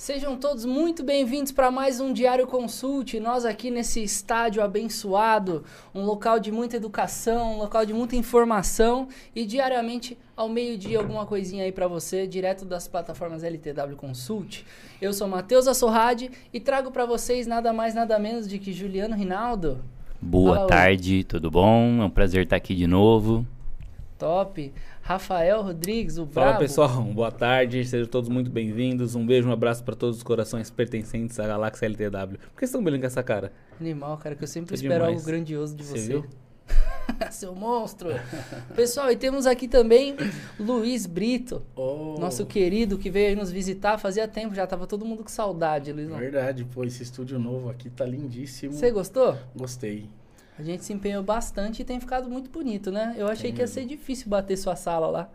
Sejam todos muito bem-vindos para mais um Diário Consulte. Nós aqui nesse estádio abençoado, um local de muita educação, um local de muita informação e diariamente ao meio-dia alguma coisinha aí para você, direto das plataformas LTW Consult. Eu sou Matheus Assorrade e trago para vocês nada mais nada menos de que Juliano Rinaldo. Boa tarde, tudo bom? É um prazer estar aqui de novo. Top. Rafael Rodrigues, o Fala brabo. pessoal, boa tarde, sejam todos muito bem-vindos. Um beijo, um abraço para todos os corações pertencentes à Galáxia LTW. Por que vocês estão brilhando com essa cara? Animal, cara, que eu sempre É espero demais. algo grandioso de Você você. viu? Seu monstro. Pessoal, e temos aqui também Luiz Brito, Oh, nosso querido que veio aí nos visitar. Fazia tempo, já tava todo mundo com saudade, Luizão. Verdade, pô, esse estúdio novo aqui tá lindíssimo. Você gostou? Gostei. A gente se empenhou bastante e tem ficado muito bonito, né? Eu achei Tem que ia mesmo. ser difícil bater sua sala lá.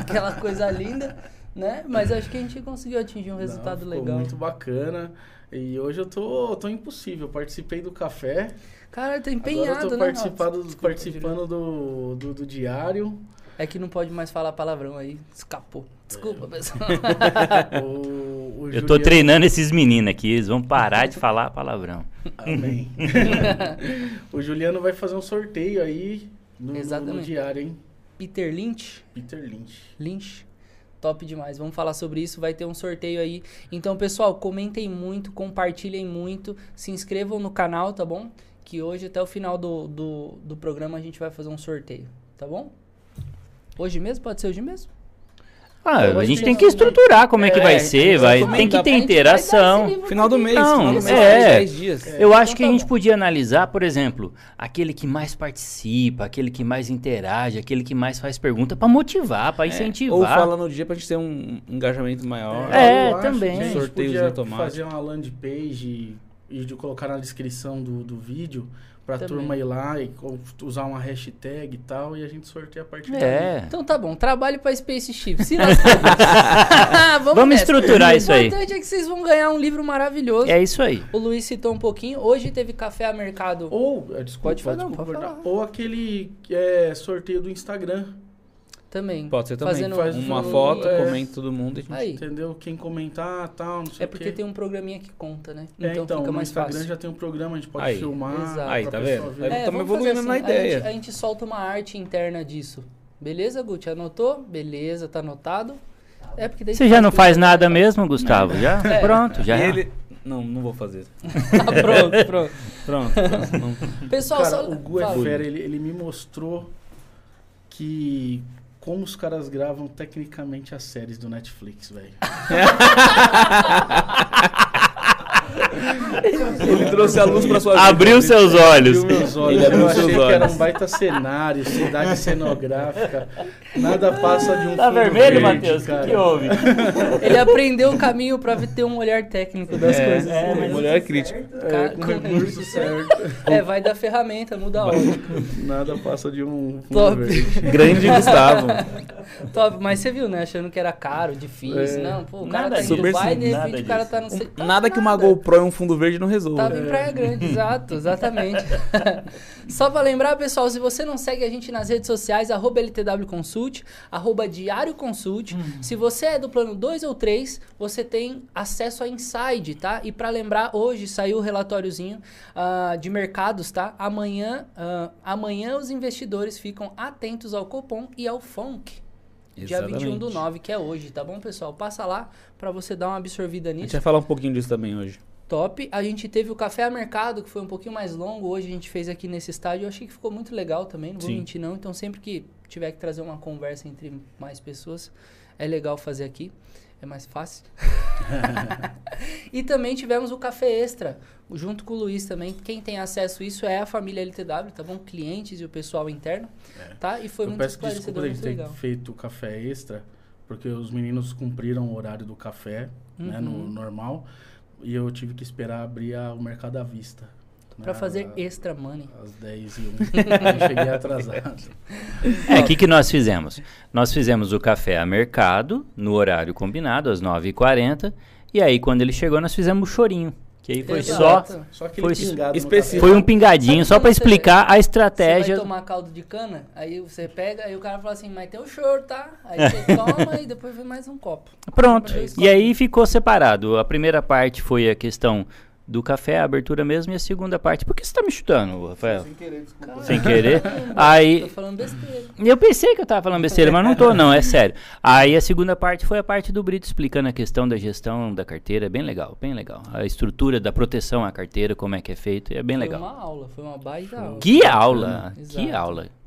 Aquela coisa linda, né? Mas acho que a gente conseguiu atingir um resultado Não, legal. muito bacana. E hoje eu tô, tô impossível. Participei do café. Cara, tá Agora empenhado, eu tô né? participado, Nossa, desculpa, participando do, do, do diário. É que não pode mais falar palavrão aí. Escapou. Desculpa, pessoal. O, o Eu tô Juliano- treinando esses meninos aqui, eles vão parar de falar palavrão. Amém. o Juliano vai fazer um sorteio aí no, no- no Exatamente. diário, hein? Peter Lynch. Peter Lynch. Lynch. Top demais. Vamos falar sobre isso. Vai ter um sorteio aí. Então, pessoal, comentem muito, compartilhem muito, se inscrevam no canal, tá bom? Que hoje, até o final do, do, do programa, a gente vai fazer um sorteio, tá bom? Hoje mesmo? Pode ser hoje mesmo? Ah, a gente que tem que estruturar como é que É, vai ser, vai, tem que ter gente interação. Final do mês, Não, final do mês, é. 10 dias. É. Eu acho que tá a gente bom. podia analisar, por exemplo, aquele que mais participa, aquele que mais interage, aquele que mais faz pergunta pra motivar, pra incentivar. Ou fala no dia pra gente ter um engajamento maior. É, eu acho também. que a gente Sorteios automáticos. fazer uma landing page e de colocar na descrição do, do vídeo pra Também. turma ir lá e usar uma hashtag e tal e a gente sorteia a partir daí. É. Então tá bom, trabalho pra Spaceship. Se nós Vamos, Vamos nessa. estruturar isso O aí. importante é que vocês vão ganhar um livro maravilhoso. É isso aí. O Luiz citou um pouquinho. Hoje teve café a mercado. Ou, eh, desculpa, Pode falar, não, desculpa, pode cortar. falar. ou aquele é, sorteio do Instagram, Também. Pode ser também. Fazendo Faz Uma um- foto, é. comenta todo mundo e a gente... Aí. entendeu? Quem comentar, tal, não sei É porque quê. tem um programinha que conta, né? É, Então, então, fica mais Instagram fácil. já tem um programa, a gente pode Aí. filmar. Exato. Aí, tá vendo? É, Estamos evoluindo na A ideia. gente, a gente solta uma arte interna disso. Beleza, Guti? Anotou? Beleza, tá anotado. É porque daí Você já não faz nada né? mesmo, Gustavo? Já? É. Pronto, já. Ele... Não, não vou fazer. Tá pronto, pronto. Pronto, pronto. Não- Pessoal, Cara, só... o Gu é fera, ele, ele me mostrou que como os caras gravam tecnicamente as séries do Netflix, velho. Ele trouxe a luz pra sua vida. Abriu seus olhos. Abriu meus olhos. Ele abriu Eu seus achei que era um baita cenário, cidade cenográfica. Nada passa de um Tá vermelho, Matheus? O que, houve? Ele aprendeu o caminho pra ter um olhar técnico das É, coisas. é, né? mulher crítica. É, com recurso certo. É, vai da ferramenta, muda a ótica. Nada passa de um Top. Grande Gustavo. Top, mas você viu, né? Achando que era caro, difícil. É. Não, pô, o cara Nada tá em. Dubai e de Nada repente o cara tá no... ce- tá Nada que uma. GoPro e um fundo verde não resolva. Tava em Praia Grande, exato, exatamente. Só pra lembrar, pessoal, se você não segue a gente nas redes sociais, arroba LTW Consult, arroba Diário Consult. Se você é do plano 2 ou 3, você tem acesso a Inside, tá? E pra lembrar, hoje saiu o relatóriozinho ah, de mercados, tá? Amanhã, ah, amanhã os investidores ficam atentos ao Copom e ao FONC. Dia 21 do Exatamente. 9, que é hoje, tá bom, pessoal? Passa lá pra você dar uma absorvida A gente nisso. vai falar um pouquinho disso também hoje. Top. A gente teve o Café a Mercado, que foi um pouquinho mais longo. Hoje a gente fez aqui nesse estádio. Eu achei que ficou muito legal também, não vou Sim. mentir não. Então sempre que tiver que trazer uma conversa entre mais pessoas, é legal fazer aqui. É mais fácil. e também tivemos o Café Extra, junto com o Luiz também. Quem tem acesso a isso é a família LTW, tá bom? Clientes e o pessoal interno, tá? E foi Eu muito peço desculpa esclarecedor, gente muito ter legal. feito o café extra, porque os meninos cumpriram o horário do café, né, no Uhum. normal, e eu tive que esperar abrir a- o mercado à vista. Pra né, fazer a- extra money. Às 10 e 1. eu cheguei atrasado. É, o que, que nós fizemos? Nós fizemos o café a mercado, no horário combinado, às 9h40. E aí, quando ele chegou, nós fizemos o chorinho. Que aí foi Exato. só. Só Foi específico. Foi um pingadinho, só você- explicar a Você estratégia. vai tomar caldo de cana, aí você pega, aí o cara fala assim, mas tem o choro, tá? Aí você toma e depois vem mais um copo. Pronto. E aí ficou separado. A primeira parte foi a questão do café, a abertura mesmo, e a segunda parte. Por que você tá me chutando, Rafael? Sem querer, desculpa. Sem querer. Tô Aí. falando besteira. Eu pensei que eu tava falando besteira, mas não tô, não, é sério. Aí a segunda parte foi a parte do Brito explicando a questão da gestão da carteira. É bem legal, bem legal. A estrutura da proteção à carteira, como é que é feito, é bem Foi legal. uma aula, foi uma baita aula. Que aula! Que Exato. aula!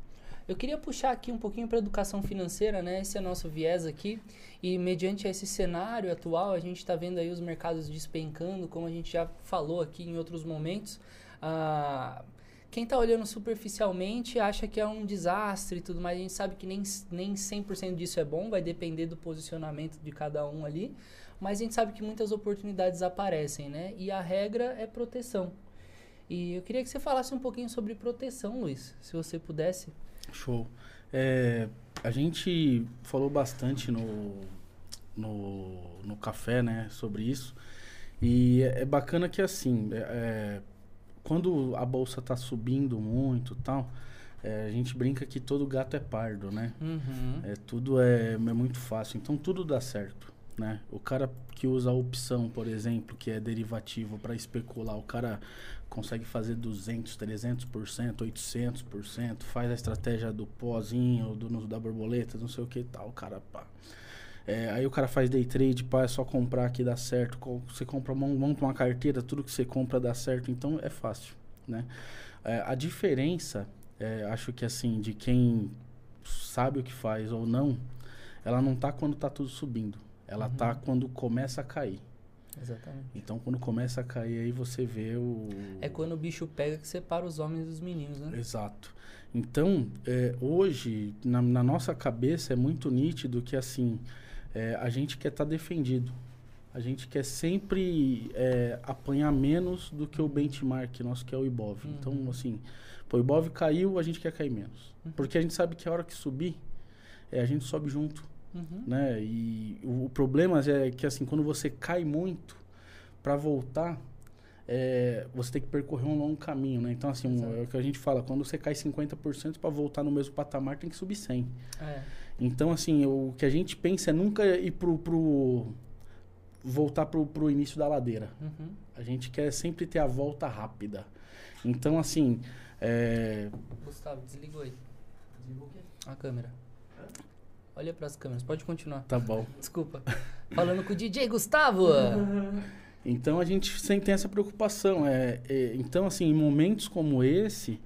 Eu queria puxar aqui um pouquinho para educação financeira, né? Esse é nosso viés aqui. E mediante esse cenário atual, a gente está vendo aí os mercados despencando, como a gente já falou aqui em outros momentos. Ah, quem está olhando superficialmente acha que é um desastre e tudo mais. A gente sabe que nem, nem 100% disso é bom, vai depender do posicionamento de cada um ali. Mas a gente sabe que muitas oportunidades aparecem, né? E a regra é proteção. E eu queria que você falasse um pouquinho sobre proteção, Luiz, se você pudesse. Show. É, a gente falou bastante no, no, no café, né, sobre isso. E é, é bacana que assim, é, é, quando a bolsa tá subindo muito, tal, é, a gente brinca que todo gato é pardo, né? Uhum. É, tudo é, é muito fácil, então tudo dá certo, né? O cara que usa a opção, por exemplo, que é derivativo para especular, o cara consegue fazer 200, 300%, 800%, faz a estratégia do pozinho, do, da borboleta, não sei o que e tal, cara pá. É, aí o cara faz day trade, pá, é só comprar que dá certo. Você compra, mon- monta uma carteira, tudo que você compra dá certo, então é fácil, né? É, a diferença, é, acho que assim, de quem sabe o que faz ou não, ela não tá quando tá tudo subindo. Ela tá quando começa a cair. Exatamente. Então quando começa a cair aí você vê o. É quando o bicho pega que separa os homens dos meninos, né? Exato. Então, é, hoje, na, na nossa cabeça, é muito nítido que, assim, é, a gente quer estar defendido. A gente quer sempre é, apanhar menos do que o benchmark nosso, que é o Ibov. Uhum. Então, assim, pô, o Ibov caiu, a gente quer cair menos. Uhum. Porque a gente sabe que a hora que subir, é, a gente sobe junto Uhum. né? E o, o problema é que assim, quando você cai muito, para voltar, é, você tem que percorrer um longo caminho, né? Então assim, um- é o que a gente fala, quando você cai 50% para voltar no mesmo patamar, tem que subir 100. É. Então assim, o que a gente pensa é nunca ir pro, pro voltar pro, pro início da ladeira. Uhum. A gente quer sempre ter a volta rápida. Então assim, é, Gustavo, desligou aí. A câmera. Olha pras câmeras, pode continuar. tá bom. Desculpa. Falando com o DJ Gustavo. Então a gente sempre tem essa preocupação. É, é, então, assim, em momentos como esse,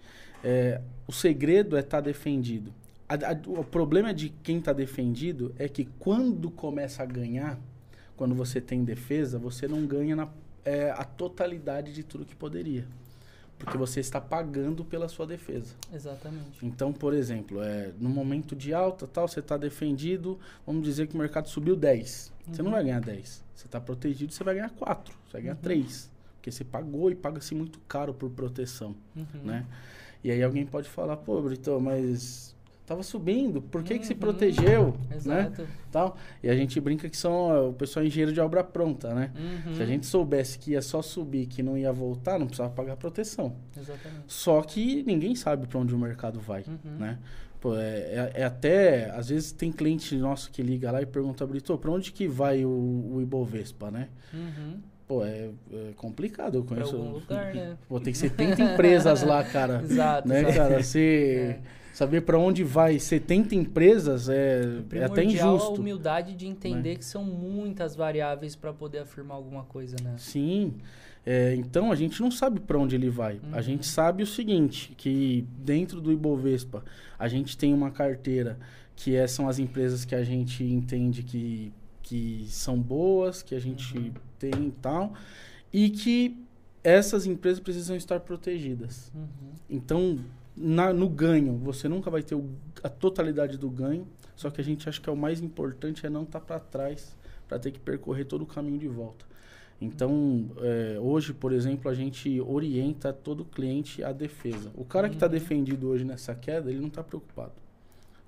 é, o segredo é estar defendido. A- a- o problema de quem está defendido é que quando começa a ganhar, quando você tem defesa, você não ganha na, é, a totalidade de tudo que poderia. Porque você está pagando pela sua defesa. Exatamente. Então, por exemplo, é, no momento de alta, tal, você está defendido, vamos dizer que o mercado subiu 10. Você não Uhum. vai ganhar 10. Você está protegido, você vai ganhar 4. Você vai ganhar Uhum. 3. Porque você pagou e paga-se muito caro por proteção, Uhum. né? E aí alguém pode falar, pô, Brito, mas tava subindo, por que, que se Uhum. protegeu? Né? Exato. Tal. E a gente brinca que são ó, o pessoal é engenheiro de obra pronta, né? Uhum. Se a gente soubesse que ia só subir, que não ia voltar, não precisava pagar proteção. Exatamente. Só que ninguém sabe para onde o mercado vai, Uhum. né? Pô, é, é- é até, às vezes tem cliente nosso que liga lá e pergunta, Brito, para onde que vai o, o Ibovespa, né? Uhum. Pô, é, é complicado, eu Pra conheço... algum lugar, né? Pô, tem 70 empresas lá, cara. Exato. né, exato. cara? Você saber para onde vai 70 empresas é, é até Primordial a injusto. Né? humildade de entender que são muitas variáveis para poder afirmar alguma coisa, né? Sim. É, então a gente não sabe para onde ele vai. A Uhum. gente sabe o seguinte, que dentro do Ibovespa a gente tem uma carteira que é- são as empresas que a gente entende que, que são boas, que a gente Uhum. tem e tal, e que essas empresas precisam estar protegidas. Uhum. Então, na- no ganho, você nunca vai ter o- a totalidade do ganho, só que a gente acha que é o mais importante é não estar para trás, para ter que percorrer todo o caminho de volta. Então, é, hoje, por exemplo, a gente orienta todo cliente à defesa. O cara que está Uhum. defendido hoje nessa queda, ele não está preocupado,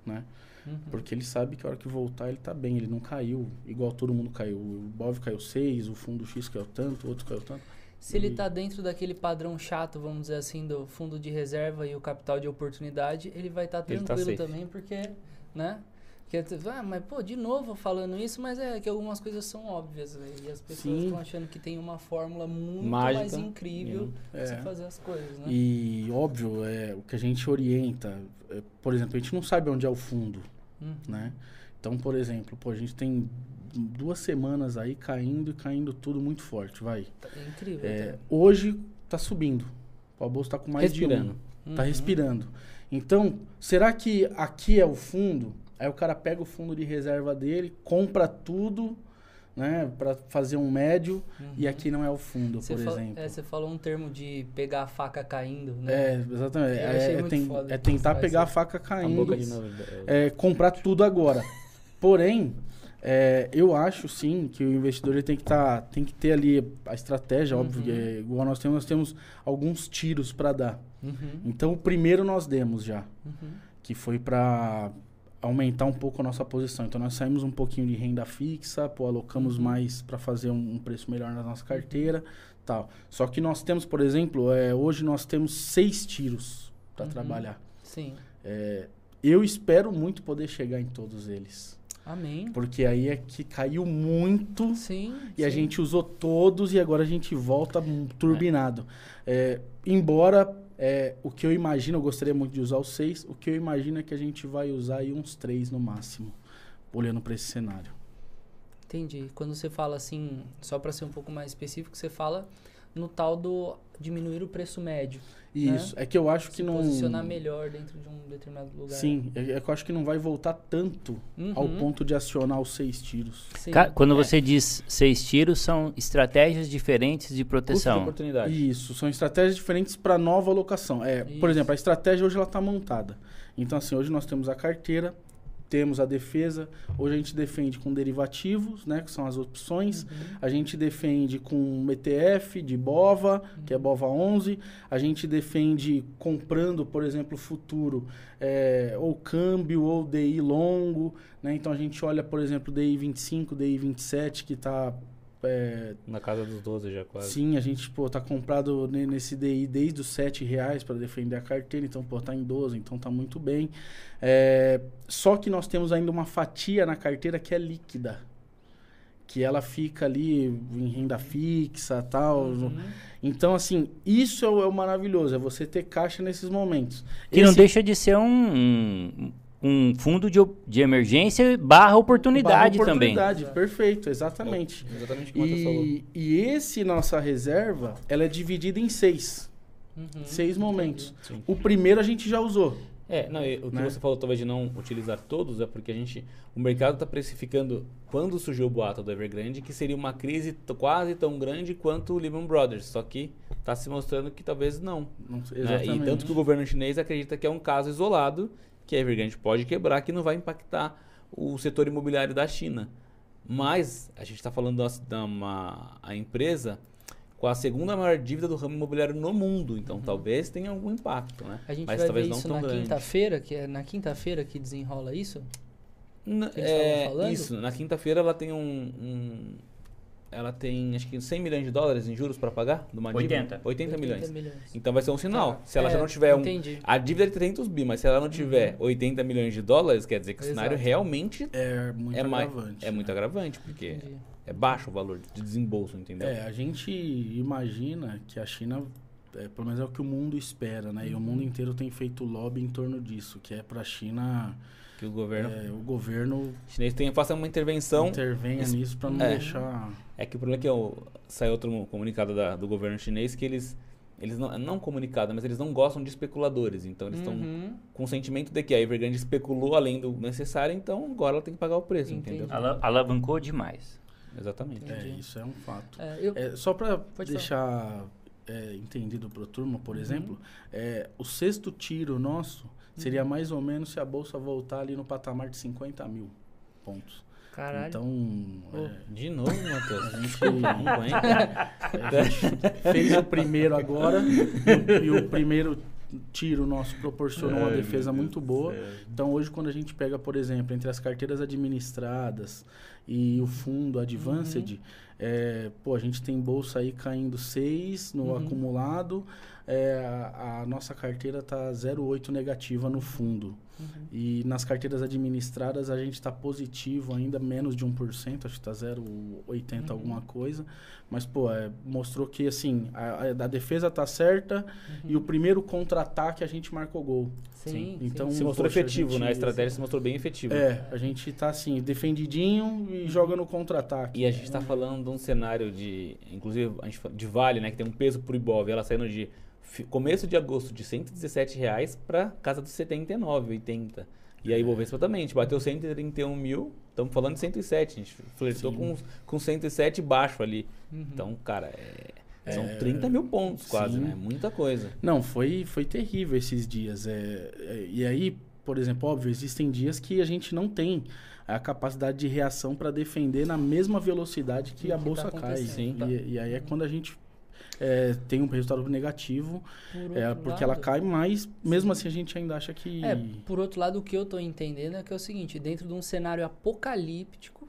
né? Uhum. Porque ele sabe que a hora que voltar ele está bem, ele não caiu igual todo mundo caiu. O BOV caiu 6, o fundo X caiu tanto, o outro caiu tanto. Se ele E- tá dentro daquele padrão chato, vamos dizer assim, do fundo de reserva e o capital de oportunidade, ele vai estar Ele tá tranquilo safe. também, porque, né? Que, ah, mas pô, de novo falando isso, mas é que algumas coisas são óbvias, né? E as pessoas estão achando que tem uma fórmula muito Mágica. mais incrível É. de se fazer as coisas, né? E óbvio, é, o que a gente orienta, é, por exemplo, a gente não sabe onde é o fundo, Uhum. né? Então, por exemplo, pô, a gente tem duas semanas aí caindo e caindo tudo muito forte, vai. É incrível. É, tá? hoje tá subindo. O bolsa tá com mais Respirando. de um. Tá Uhum. respirando. Então, será que aqui é o fundo? Aí o cara pega o fundo de reserva dele, compra tudo, né, Pra fazer um médio, e Uhum. aqui não é o fundo, Você por fala- exemplo. é, você falou um termo de pegar a faca caindo, né? É, exatamente. É, é ten- é tentar pegar a faca A caindo, boca de novo. é, comprar tudo agora. Porém, é, eu acho sim que o investidor ele tem que tá, tem que ter ali a estratégia, óbvio, Uhum. que é igual nós temos, nós temos alguns tiros para dar. Uhum. Então o primeiro nós demos já, Uhum. que foi para aumentar um pouco a nossa posição. Então nós saímos um pouquinho de renda fixa, pô, alocamos Uhum. mais para fazer um, um preço melhor na nossa carteira, tal. Só que nós temos, por exemplo, é, hoje nós temos seis tiros para Uhum. trabalhar. Sim. É, eu espero muito poder chegar em todos eles. Amém. Porque aí é que caiu muito Sim. e a sim. gente usou todos e agora a gente volta turbinado. É, embora é, o que eu imagino, eu gostaria muito de usar os seis, o que eu imagino é que a gente vai usar aí uns três no máximo, olhando para esse cenário. Entendi. Quando você fala assim, só para ser um pouco mais específico, você fala no tal do diminuir o preço médio. Isso, é que eu acho que se não. posicionar melhor dentro de um determinado lugar. Sim, é, é que eu acho que não vai voltar tanto Uhum. ao ponto de acionar os seis tiros. Sim. Quando É. você diz seis tiros, são estratégias diferentes de Custo de proteção. oportunidade. Isso, são estratégias diferentes para nova alocação. É, por exemplo, a estratégia hoje ela está montada. Então, assim, hoje nós temos a carteira, temos a defesa. Hoje a gente defende com derivativos, né, que são as opções. Uhum. A gente defende com ETF de BOVA, que é BOVA 11. A gente defende comprando, por exemplo, futuro, é, ou câmbio, ou DI longo. Né? Então a gente olha, por exemplo, DI 25, DI 27, que está Na casa dos 12 já quase. Sim, a gente, pô, tá comprado ne- nesse DI desde os 7 reais para defender a carteira, então, pô, tá em 12, então tá muito bem. É, só que nós temos ainda uma fatia na carteira que é líquida. Que ela fica ali em renda fixa tal. Uhum. Então, assim, isso é o, é o maravilhoso, é você ter caixa nesses momentos. Que não Esse- deixa de ser um, um, um fundo de, de emergência barra oportunidade, barra também. oportunidade, perfeito, exatamente. Exatamente como você falou. E, e esse nossa reserva, ela é dividida em seis. Uhum. Seis momentos. Sim. O primeiro a gente já usou. É, não, e o que Né? você falou talvez de não utilizar todos é porque a gente, o mercado está precificando quando surgiu o boato do Evergrande que seria uma crise quase tão grande quanto o Lehman Brothers, só que está se mostrando que talvez não. Não né? exatamente. E tanto que o governo chinês acredita que é um caso isolado, que a Evergrande pode quebrar, que não vai impactar o setor imobiliário da China. Mas a gente está falando da, da uma, a empresa com a segunda maior dívida do ramo imobiliário no mundo, então talvez tenha algum impacto, né? Uhum. A gente Mas vai talvez ver não isso tão na quinta-feira, que é na quinta-feira que desenrola isso? N- que é? Isso, na quinta-feira ela tem um, um- Ela tem acho que 100 milhões de dólares em juros para pagar de uma dívida. 80. 80 milhões. milhões. Então vai ser um sinal. Tá. Se ela já É, não tiver um. entendi. A dívida é de 300 bi, mas se ela não tiver 80 milhões de dólares, quer dizer que o cenário Exato. realmente É muito é, mais, agravante. é né? muito agravante, porque Entendi. é baixo o valor de desembolso, entendeu? É, a gente imagina que a China, é, pelo menos é o que o mundo espera, né? E o Uhum. mundo inteiro tem feito lobby em torno disso, que é para a China, Que o governo é, o governo chinês tenha faça uma intervenção. intervenha es- nisso para não é. deixar. É que o problema é que eu, saiu outro comunicado da- do governo chinês que eles. Eles não, não comunicado, mas eles não gostam de especuladores. Então eles estão Uhum. com o sentimento de que a Evergrande especulou além do necessário, então agora ela tem que pagar o preço, Entendi. entendeu? Ala- alavancou demais. Exatamente. É, isso é um fato. É, eu, É, só para deixar é, entendido para o turma, por Uhum. exemplo, é, o sexto tiro nosso seria mais ou menos se a bolsa voltar ali no patamar de 50 mil pontos. caralho. Então, é, De novo, Matheus. a gente, Não aguenta. a gente fez o primeiro agora e o, e o primeiro tiro nosso proporcionou uma Ai, defesa muito boa. Então hoje quando a gente pega, por exemplo, entre as carteiras administradas e o fundo Advanced, Uhum. é, pô, a gente tem bolsa aí caindo 6 no Uhum. acumulado, é, a, a nossa carteira tá 0,8 negativa no fundo. Uhum. E nas carteiras administradas a gente está positivo ainda, menos de 1%, acho que está 0,80 Uhum. alguma coisa. Mas, pô, é, mostrou que, assim, a, a- defesa tá certa e o primeiro contra-ataque a gente marcou gol. Sim, Então, sim. Se mostrou poxa, efetivo, né? A gente- estratégia se mostrou bem efetiva. É, a gente tá, assim, defendidinho e joga no contra-ataque. E a gente está falando de um cenário de, inclusive, a gente fala de Vale, né, que tem um peso pro Ibov, ela saindo de começo de agosto de 117 reais para casa dos 79, 80. E aí o Ibovespa também, a gente bateu 131 mil, estamos falando de 107, a gente flertou Sim. com, com 107 baixo ali. Uhum. Então, cara, é- são 30 mil pontos quase, sim. né? Muita coisa. Não, foi, foi terrível esses dias. É, é, e aí, por exemplo, óbvio, existem dias que a gente não tem a capacidade de reação para defender na mesma velocidade que O a que bolsa tá cai. acontecendo, tá? E, e aí é quando a gente é, tem um resultado negativo, Por é, porque ela lado- cai, mas mesmo assim a gente ainda acha que. É, por outro lado, o que eu tô entendendo é que é o seguinte, dentro de um cenário apocalíptico,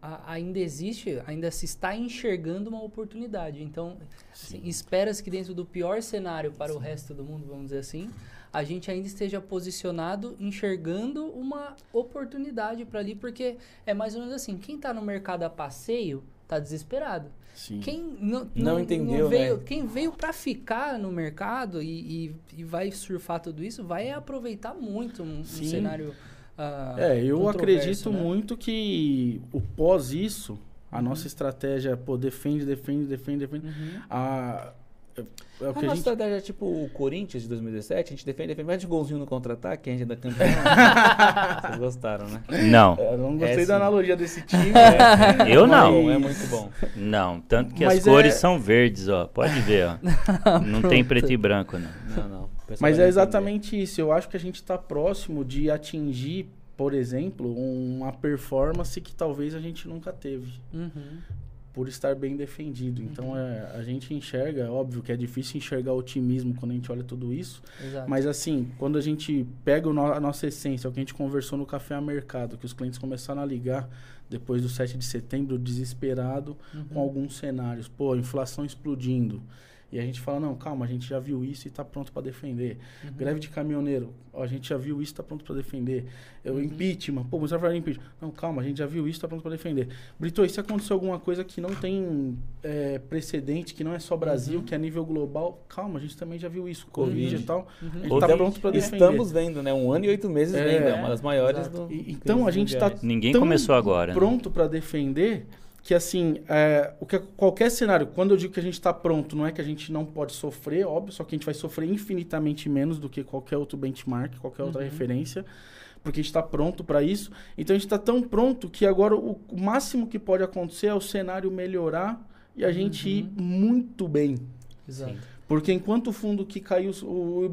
a- ainda existe, ainda se está enxergando uma oportunidade. Então, assim, Sim. espera-se que dentro do pior cenário para o resto do mundo, vamos dizer assim, a gente ainda esteja posicionado, enxergando uma oportunidade para ali, porque é mais ou menos assim, quem está no mercado a passeio está desesperado. Sim. Quem não, Não entendeu, veio, né? Quem veio para ficar no mercado e, e, e vai surfar tudo isso, vai aproveitar muito um, um cenário. ah, É, eu acredito né? muito que o pós isso, a nossa estratégia, pô, defende, defende, defende, defende. Uhum. A, é, é o A que a nossa gente estratégia é tipo o Corinthians de 2017, a gente defende, defende, mete golzinho no contra-ataque, a gente é da campeão. Vocês gostaram, né? Não, Eu não gostei É, da analogia desse time. eu não. É muito bom. Não, tanto que Mas as cores é- são verdes, ó. Pode ver, ó. Não tem preto e branco, não. Não, não. Mas é entender. exatamente isso. Eu acho que a gente está próximo de atingir, por exemplo, uma performance que talvez a gente nunca teve. Uhum. Por estar bem defendido. Então é, a gente enxerga, óbvio que é difícil enxergar otimismo quando a gente olha tudo isso. Exato. Mas assim, quando a gente pega no- a nossa essência, o que a gente conversou no Café a Mercado, que os clientes começaram a ligar depois do 7 de setembro, desesperado Uhum. com alguns cenários. Pô, inflação explodindo. E a gente fala, não, calma, a gente já viu isso e está pronto para defender. Uhum. Greve de caminhoneiro, ó, a gente já viu isso e está pronto para defender. Eu, Uhum. Impeachment, pô, você vai falar impeachment. Não, calma, a gente já viu isso e está pronto para defender. Brito, e se aconteceu alguma coisa que não tem é, precedente, que não é só Brasil, Uhum. que é a nível global, calma, a gente também já viu isso. Covid Uhum. e tal. Uhum. A gente Ou tá tem- pronto para defender. Estamos vendo, né? Um ano e oito meses É, vendo. É uma das maiores do. E- então a gente tá mundiais. Ninguém tão começou agora. né? pronto para defender que assim é, o que qualquer cenário quando eu digo que a gente está pronto não é que a gente não pode sofrer óbvio só que a gente vai sofrer infinitamente menos do que qualquer outro benchmark qualquer outra Uhum. referência porque a gente está pronto para isso então a gente está tão pronto que agora o, o máximo que pode acontecer é o cenário melhorar e a gente ir Uhum. muito bem Exato. porque enquanto o fundo que caiu, o,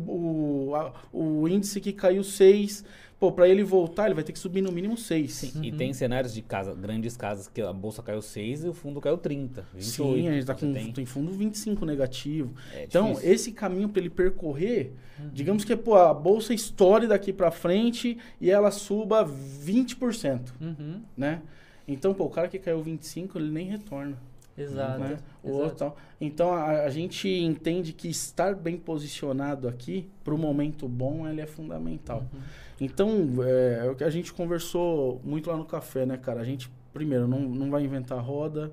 o, a- o índice que caiu 6, pô, para ele voltar, ele vai ter que subir no mínimo 6. Sim, e Uhum. tem cenários de casa, grandes casas que a bolsa caiu 6 e o fundo caiu 30. 28. Sim, a gente tá com tem- tem fundo 25 negativo. é Então, difícil. esse caminho para ele percorrer, digamos que pô, a bolsa estoure daqui para frente e ela suba 20%, Uhum. né? Então, pô, o cara que caiu 25, ele nem retorna. Exato. né? O exato. outro. Então a, a gente entende que estar bem posicionado aqui para o momento bom ele é fundamental. Uhum. Então é, é o que a gente conversou muito lá no café, né, cara? A gente primeiro não, não vai inventar roda,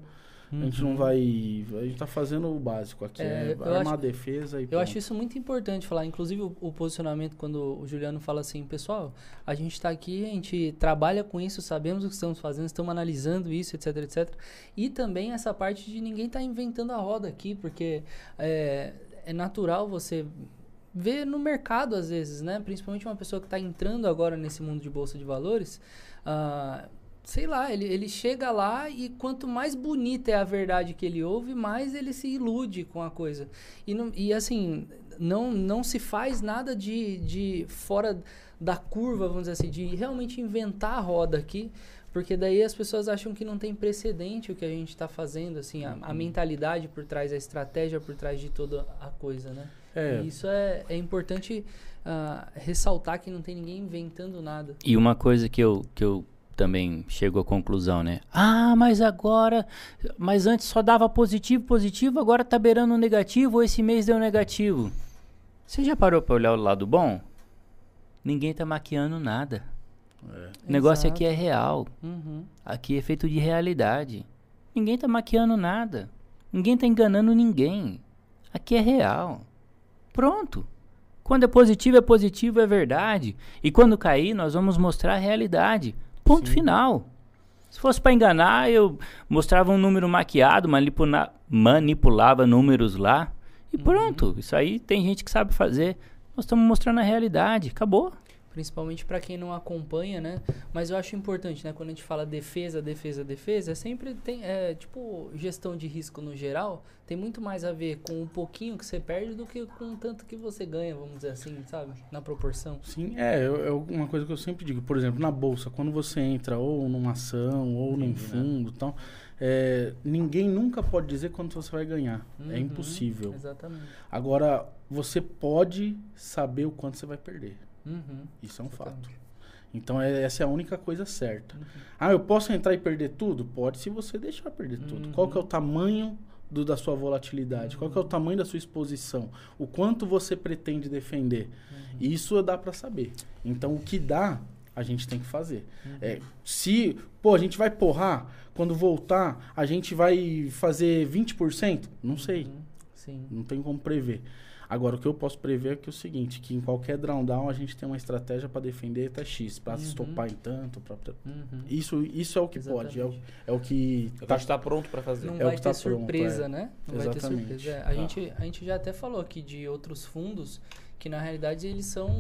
a gente não vai, a gente tá fazendo o básico aqui, Uhum. É, é, armar acho- a defesa e Eu pronto. acho isso muito importante falar, inclusive o, o posicionamento quando o Juliano fala assim, pessoal, a gente está aqui, a gente trabalha com isso, sabemos o que estamos fazendo, estamos analisando isso, etc, etc. E também essa parte de ninguém tá inventando a roda aqui, porque é, é natural você ver no mercado às vezes, né? Principalmente uma pessoa que está entrando agora nesse mundo de bolsa de valores, ah, sei lá, ele, ele chega lá e quanto mais bonita é a verdade que ele ouve, mais ele se ilude com a coisa. E, não, e assim, não, não se faz nada de, de fora da curva, vamos dizer assim, de realmente inventar a roda aqui, porque daí as pessoas acham que não tem precedente o que a gente está fazendo, assim, a, a mentalidade por trás, a estratégia por trás de toda a coisa, né? É, E isso é, é importante ah, ressaltar que não tem ninguém inventando nada. E uma coisa que eu, que eu também chego à conclusão, né? Ah, mas agora, mas antes só dava positivo, positivo, agora tá beirando negativo, ou esse mês deu negativo. Você já parou para olhar o lado bom? Ninguém tá maquiando nada. É. O negócio Exato. aqui é real. Uhum. Aqui é feito de realidade. Ninguém tá maquiando nada. Ninguém tá enganando ninguém. Aqui é real. Pronto. Quando é positivo, é positivo, é verdade. E quando cair, nós vamos mostrar a realidade. Ponto final. Se fosse para enganar, eu mostrava um número maquiado, manipula- manipulava números lá. E pronto. Isso aí tem gente que sabe fazer. Nós estamos mostrando a realidade. Acabou. Principalmente para quem não acompanha, né? Mas eu acho importante, né? Quando a gente fala defesa, defesa, defesa, é sempre tem, é, tipo, gestão de risco no geral, tem muito mais a ver com o pouquinho que você perde do que com o tanto que você ganha, vamos dizer assim, sabe? Na proporção. Sim, é, é uma coisa que eu sempre digo. Por exemplo, na bolsa, quando você entra ou numa ação ou num fundo e tal, é, ninguém nunca pode dizer quanto você vai ganhar. É Uhum, impossível. Exatamente. Agora, você pode saber o quanto você vai perder. Uhum. Isso é um fato. Exatamente. Então, é- essa é a única coisa certa. Uhum. Ah, eu posso entrar e perder tudo? Pode, se você deixar perder tudo. Uhum. Qual que é o tamanho do, da sua volatilidade? Qual que é o tamanho da sua exposição? O quanto você pretende defender? Uhum. Isso dá para saber. Então, o que dá, a gente tem que fazer. Uhum. É, se, pô, a gente vai porrar, quando voltar, a gente vai fazer 20%? Não sei. Uhum. Sim. Não tem como prever. Agora, o que eu posso prever é que é o seguinte, que em qualquer drawdown a gente tem uma estratégia para defender até X, para Uhum. estopar em tanto. Pra, Uhum. isso, isso é o que pode, é o, Exatamente. é o que tá, acho que tá pronto para fazer. Não É o vai que ter tá pronto, surpresa, é. né? Não vai ter Exatamente. surpresa. É, a, Ah. gente, a gente já até falou aqui de outros fundos que na realidade eles são,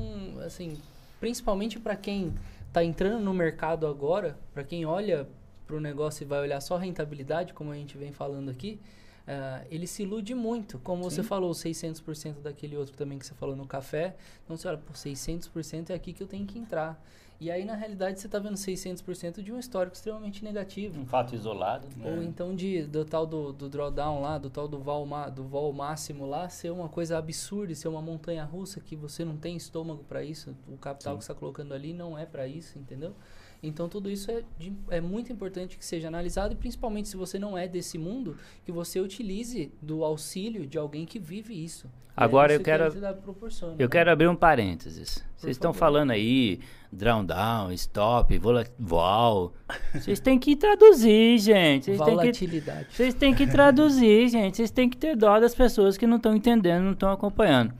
assim, principalmente para quem está entrando no mercado agora, para quem olha para o negócio e vai olhar só rentabilidade, como a gente vem falando aqui, ah, ele se ilude muito. Como você Sim. falou, 600% daquele outro também que você falou no café. Então você olha, por 600% é aqui que eu tenho que entrar. E aí, na realidade, você está vendo 600% de um histórico extremamente negativo. Um fato isolado. Ou então de, do tal do, do drawdown lá, do tal do vol, do vol máximo lá, ser uma coisa absurda, ser uma montanha russa que você não tem estômago para isso, o capital Sim. que você está colocando ali não é para isso, entendeu? Então tudo isso é, de- é muito importante que seja analisado e principalmente se você não é desse mundo, que você utilize do auxílio de alguém que vive isso. Agora é eu quero- Eu né? quero abrir um parênteses. Vocês estão favor. falando aí, drawdown, stop, vola- vol. Vocês têm que traduzir, gente. Vocês têm que, Volatilidade. vocês têm que traduzir, gente. Vocês têm que ter dó das pessoas que não estão entendendo, não estão acompanhando.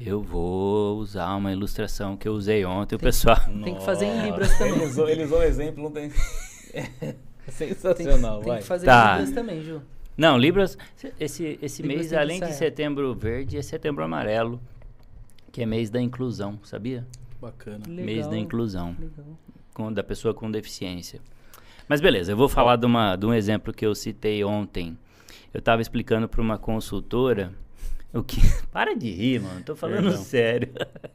Eu vou usar uma ilustração que eu usei ontem, o pessoal. Tem que fazer em Nossa, Libras também. Ele usou, ele usou o exemplo, não tem. É Tem, sensacional, tem vai. que fazer Tá. em Libras também, Ju. Não, Libras, esse, esse Libras mês, tem que além de setembro verde, é setembro amarelo, que é mês da inclusão, sabia? Bacana. Mês da Legal. inclusão. Legal. com- da pessoa com deficiência. Mas beleza, eu vou falar de, uma, de um exemplo que eu citei ontem. Eu estava explicando para uma consultora o que. Para de rir, mano, tô falando Perdão. sério.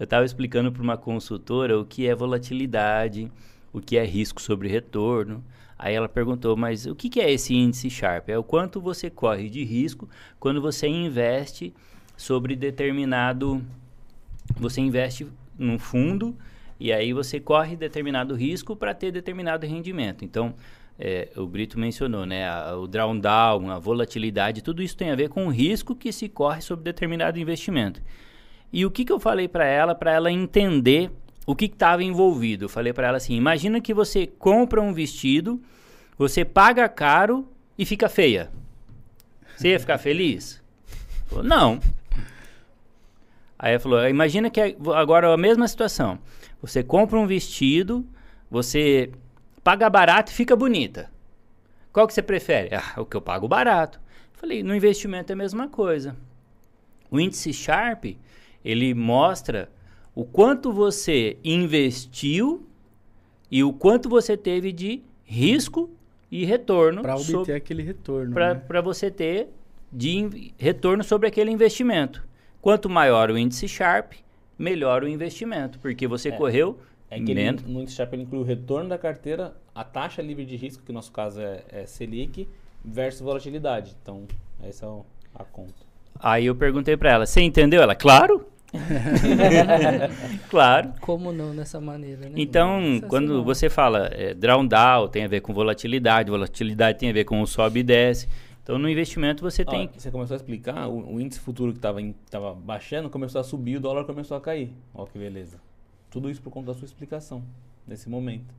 eu estava explicando para uma consultora o que é volatilidade, o que é risco sobre retorno. Aí ela perguntou, mas o que, que é esse índice Sharp? É o quanto você corre de risco quando você investe sobre determinado. Você investe num fundo e aí você corre determinado risco para ter determinado rendimento. Então, é, o Brito mencionou, né? a- o drawdown, a volatilidade, tudo isso tem a ver com o risco que se corre sobre determinado investimento. E o que, que eu falei para ela, para ela entender o que estava envolvido? Eu falei para ela assim: imagina que você compra um vestido, você paga caro e fica feia. Você ia ficar feliz? Não. Aí ela falou: imagina que é- agora a mesma situação. Você compra um vestido, você paga barato e fica bonita. Qual que você prefere? Ah, o que eu pago barato. Falei, no investimento é a mesma coisa. O índice Sharp, ele mostra o quanto você investiu e o quanto você teve de risco e retorno Para obter sobre- aquele retorno. para né? você ter de retorno sobre aquele investimento. Quanto maior o índice Sharp, melhor o investimento, porque você É. correu É que ele, no índice Sharp ele inclui o retorno da carteira, a taxa livre de risco, que no nosso caso é, é Selic, versus volatilidade. Então, essa é a conta. Aí eu perguntei para ela, você entendeu? Ela, claro. claro. Como não dessa maneira, né? Então, Sensacional. quando você fala é, drawdown, tem a ver com volatilidade, volatilidade tem a ver com o sobe e desce. Então, no investimento você tem... Você começou a explicar, o, o índice futuro que estava tava baixando começou a subir, o dólar começou a cair. Ó que beleza. Tudo isso por conta da sua explicação, nesse momento.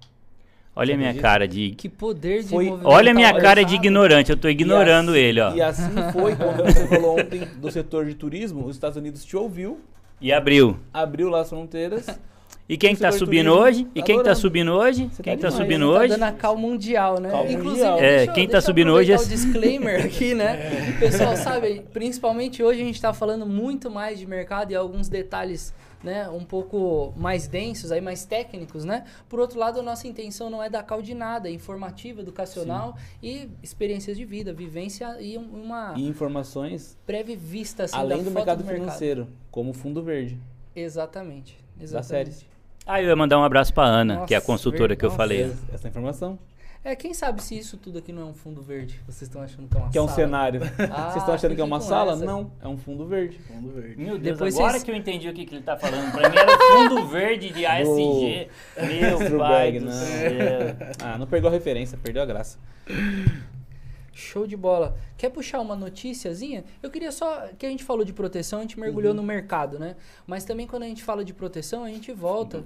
Olha a minha acredita? cara de... Que poder de Foi- Olha a minha cara de mercado. ignorante, eu tô ignorando E assim- ele, ó. E assim foi, quando você falou ontem do setor de turismo, os Estados Unidos te ouviu, E abriu. abriu lá as fronteiras. E quem que tá de subindo turismo, hoje? E quem que tá adorando. subindo hoje? Você Quem tá tá demais, subindo Tá hoje? dando a cal mundial, né? Cal Inclusive, mundial. É, deixa quem tá deixa eu subindo hoje é- o disclaimer aqui, né? Pessoal, sabe, principalmente hoje a gente tá falando muito mais de mercado e alguns detalhes, né, um pouco mais densos, aí mais técnicos, né? Por outro lado, a nossa intenção não é dar cal de nada, é informativa, educacional e experiências de vida, vivência e um- uma E informações breve vista assim além da do foto mercado do mercado. financeiro, como o fundo verde. Exatamente. Da Exatamente. série. Ah, eu ia mandar um abraço pra Ana, que é a Nossa, consultora que eu nossa. falei. Essa, essa informação. É, quem sabe se isso tudo aqui não é um fundo verde? Vocês estão achando que é uma Que é um sala? cenário. Ah, Vocês estão achando que é uma sala? essa. Não, é um fundo verde. Fundo verde. Meu Deus, Depois agora vocês- que eu entendi o que, que ele tá falando. Pra mim era fundo verde de ASG. Meu pai Strubeg, do não. céu. Ah, não pegou a referência, perdeu a graça. Show de bola. Quer puxar uma noticiazinha? Eu queria só que a gente falou de proteção, a gente mergulhou Uhum. no mercado, né? Mas também quando a gente fala de proteção, a gente volta.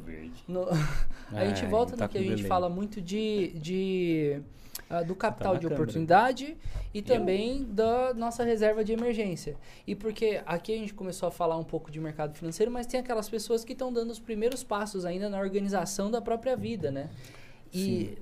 No- a gente Ai, volta tá no que a gente fala muito de, de ah, do capital na de câmera. oportunidade e também da nossa reserva de emergência. E porque aqui a gente começou a falar um pouco de mercado financeiro, mas tem aquelas pessoas que estão dando os primeiros passos ainda na organização da própria vida, né? E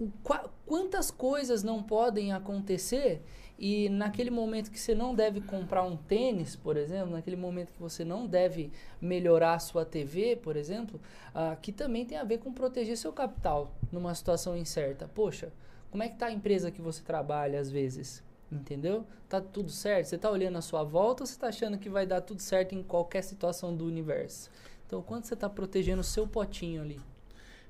o qua- quantas coisas não podem acontecer e naquele momento que você não deve comprar um tênis, por exemplo, naquele momento que você não deve melhorar a sua TV, por exemplo, ah, que também tem a ver com proteger seu capital numa situação incerta. Poxa, como é que tá a empresa que você trabalha às vezes? Entendeu? Tá tudo certo? Você tá olhando a sua volta ou você tá achando que vai dar tudo certo em qualquer situação do universo? Então, quanto você tá protegendo o seu potinho ali?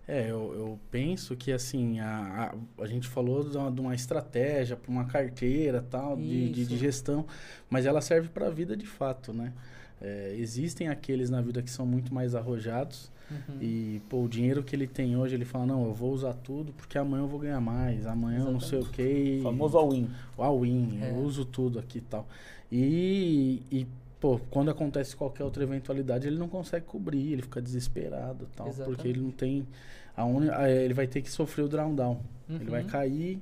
É, eu, eu penso que assim, a, a, a gente falou de uma, de uma estratégia para uma carteira tal, de, de, de gestão, mas ela serve para a vida de fato, né? É, existem aqueles na vida que são muito mais arrojados Uhum. e, pô, o dinheiro que ele tem hoje, ele fala, não, eu vou usar tudo porque amanhã eu vou ganhar mais, amanhã eu não sei o quê. O famoso all-in. o all-in, É. eu uso tudo aqui e tal. E, e, pô, quando acontece qualquer outra eventualidade, ele não consegue cobrir, ele fica desesperado tal, Exatamente. porque ele não tem. Aonde, ah, ele vai ter que sofrer o drawdown. Ele vai Uhum. cair,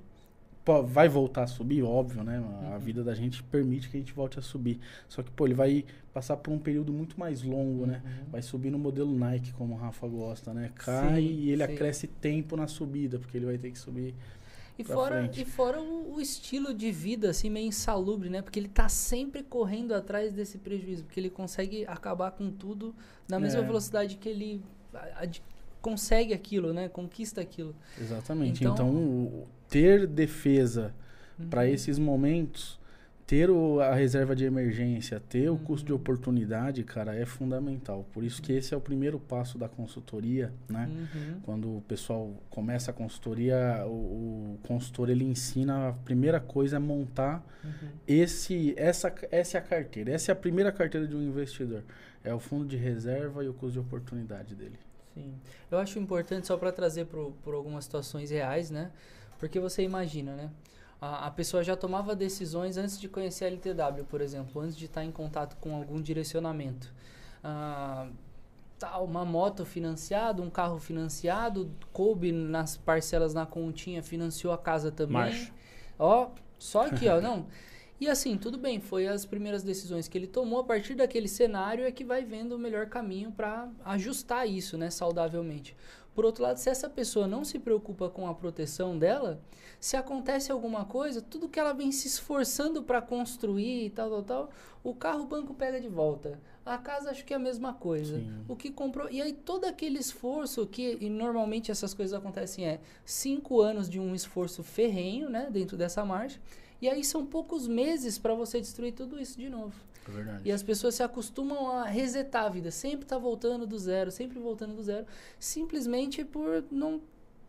pô, vai voltar a subir, óbvio, né? A Uhum. vida da gente permite que a gente volte a subir. Só que, pô, ele vai passar por um período muito mais longo, né? Uhum. Vai subir no modelo Nike, como o Rafa gosta, né? Cai Sim, e ele sim. acresce tempo na subida, porque ele vai ter que subir. E fora, frente. e fora o, o estilo de vida, assim, meio insalubre, né? Porque ele tá sempre correndo atrás desse prejuízo, porque ele consegue acabar com tudo na mesma É. velocidade que ele consegue aquilo, né? Conquista aquilo. Exatamente. Então- Então, o- ter defesa para Uhum. esses momentos, ter o- a reserva de emergência, ter o custo de Uhum. oportunidade, cara, é fundamental. Por isso que esse é o primeiro passo da consultoria, né? Uhum. Quando o pessoal começa a consultoria, o, o consultor ele ensina a primeira coisa é montar Uhum. esse essa essa é a carteira. Essa é a primeira carteira de um investidor. É o fundo de reserva e o custo de oportunidade dele. Sim. Eu acho importante só para trazer por, por algumas situações reais, né? Porque você imagina, né? A, a pessoa já tomava decisões antes de conhecer a LTW, por exemplo, antes de estar em contato com algum direcionamento. Ah, tá, uma moto financiada, um carro financiado, coube nas parcelas na continha, financiou a casa também. Marcha. Ó, só aqui, ó, não. E assim, tudo bem, foi as primeiras decisões que ele tomou. A partir daquele cenário é que vai vendo o melhor caminho para ajustar isso, né, saudavelmente. Por outro lado, se essa pessoa não se preocupa com a proteção dela, se acontece alguma coisa, tudo que ela vem se esforçando para construir e tal, tal, tal, o carro o banco pega de volta. A casa acho que é a mesma coisa. Sim. O que comprou. E aí todo aquele esforço que. E normalmente essas coisas acontecem é cinco anos de um esforço ferrenho, né? Dentro dessa marcha. E aí são poucos meses para você destruir tudo isso de novo. É verdade. E as pessoas se acostumam a resetar a vida, sempre tá voltando do zero, sempre voltando do zero, simplesmente por não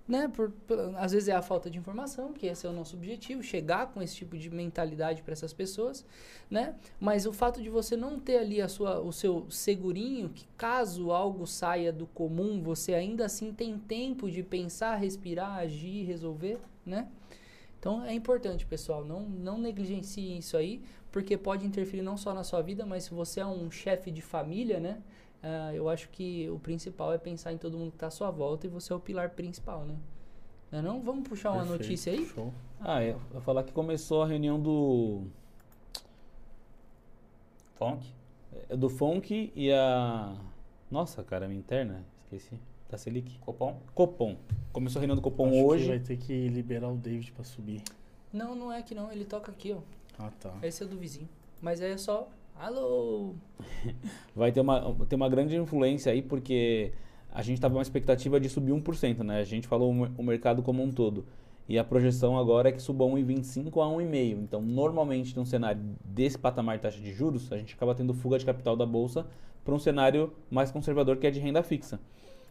né? Por, por- às vezes é a falta de informação, que esse é o nosso objetivo, chegar com esse tipo de mentalidade para essas pessoas, né? Mas o fato de você não ter ali a sua, o seu segurinho, que caso algo saia do comum, você ainda assim tem tempo de pensar, respirar, agir, resolver, né? Então é importante, pessoal, não, não negligencie isso aí, porque pode interferir não só na sua vida, mas se você é um chefe de família, né? ah, eu acho que o principal é pensar em todo mundo que está à sua volta e você é o pilar principal, né? Não, é não? Vamos puxar uma Perfeito, notícia aí? Show. Ah, eu vou falar que começou a reunião do. Fonk? é, Do Fonk e a. Nossa, cara, minha interna, esqueci. Da Selic. Copom? Copom. Começou a reunião do Copom Acho que hoje. vai ter que liberar o David pra subir. Não, não é que não, ele toca aqui, ó. Ah, tá. Esse é do vizinho. Mas aí é só. Alô! vai ter uma, ter uma grande influência aí, porque a gente estava uma expectativa de subir 1%, né? A gente falou o mercado como um todo. E a projeção agora é que suba 1,25 a 1,5. Então, normalmente, num cenário desse patamar de taxa de juros, a gente acaba tendo fuga de capital da bolsa para um cenário mais conservador que é de renda fixa.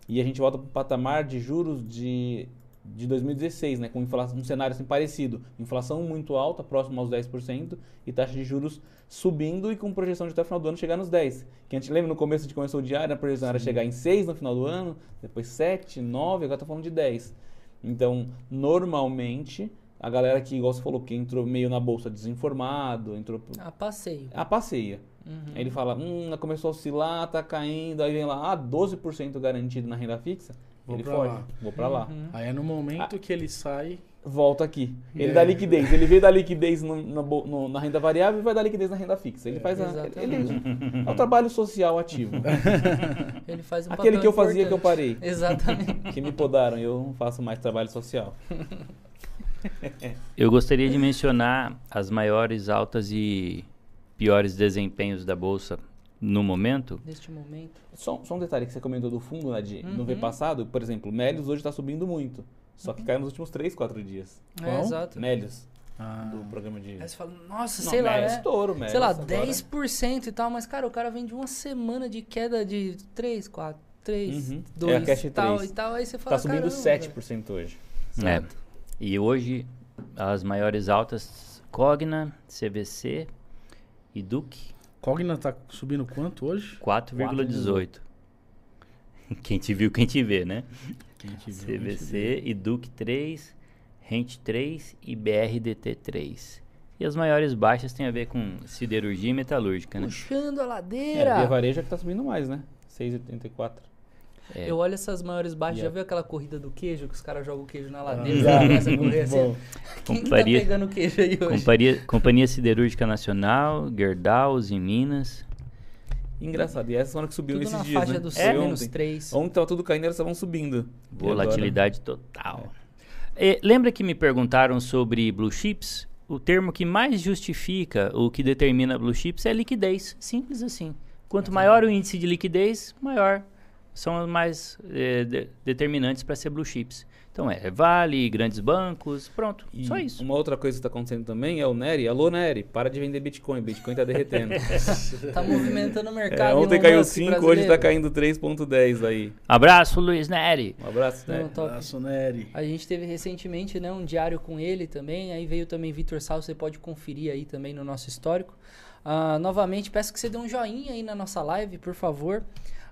E a gente volta para o patamar de juros de, de 2016, né? Com inflação, um cenário assim parecido. Inflação muito alta, próximo aos 10%, e taxa de juros subindo e com projeção de até o final do ano chegar nos 10. Que a gente lembra no começo a gente começou o diário, a projeção era chegar em 6 no final do ano, depois 7, 9, agora tá falando de 10. Então, normalmente, a galera que, igual você falou, que entrou meio na bolsa desinformado, entrou Ah, passeio. a passeia. Uhum. Aí ele fala, hum, começou a oscilar, tá caindo, aí vem lá, ah, 12% garantido na renda fixa. Vou ele pra foge, lá. vou pra lá. Uhum. Aí é no momento que ele sai. Volta aqui. Ele É. dá liquidez. Ele veio dar liquidez no- na, no- na renda variável e vai dar liquidez na renda fixa. Ele É, faz a, ele, é o trabalho social ativo. Ele faz um Aquele papel que eu fazia que eu parei. Exatamente. Que me podaram e eu não faço mais trabalho social. Eu gostaria de mencionar as maiores altas e piores desempenhos da bolsa no momento. Neste momento. Só, só um detalhe que você comentou do fundo, né, de, no V Uhum. passado, por exemplo, Melios hoje está subindo muito. Só que caiu nos últimos 3, 4 dias. É, Qual? exato. Melios, Ah, do programa de... Aí você fala, nossa, Não, sei lá, Melios né? estouro, Melios. sei lá, agora. 10% e tal, mas cara, o cara vem de uma semana de queda de 3, 4, 3, Uhum. 2 É a tal 3. e tal, aí você fala, Tá subindo caramba, 7% hoje. É. E hoje, as maiores altas, Cogna, CVC e Duke, Cogna tá subindo quanto hoje? 4,18. Quem te viu, quem te vê, né? Quem te viu, CVC e Duke 3, Rent 3 e BRDT 3. E as maiores baixas têm a ver com siderurgia e metalúrgica, né? Puxando a É, ladeira. Via Varejo é que tá subindo mais, né? 6,84. É. Eu olho essas maiores baixas, Yeah. já viu aquela corrida do queijo, que os caras jogam o queijo na Ah, ladeira, e começa a correr assim? Quem Companhia- tá pegando o queijo aí hoje? Companhia, Companhia Siderúrgica Nacional, Gerdau, em Minas. Engraçado. E essas foram que subiram Tudo esses na dias, faixa né? dos Foi 100 menos ontem. 3. Ontem tava tudo caindo, elas estavam subindo. Volatilidade total. E, lembra que me perguntaram sobre blue chips? O termo que mais justifica o que determina blue chips é liquidez. Simples assim. Quanto maior o índice de liquidez, maior são as mais eh, de- determinantes para ser blue chips. Então é Vale, grandes bancos, pronto. E Só isso. Uma outra coisa que está acontecendo também é o Nery. Alô, Nery, para de vender Bitcoin. Bitcoin tá derretendo. Tá movimentando o É, mercado. ontem Elon caiu Musk 5, hoje brasileiro. tá caindo 3,10 aí. Abraço, Luiz Neri. Um abraço, Não, top. abraço, Nery. A gente teve recentemente né, um diário com ele também. Aí veio também Vitor Sal, você pode conferir aí também no nosso histórico. Ah, novamente, peço que você dê um joinha aí na nossa live, por favor.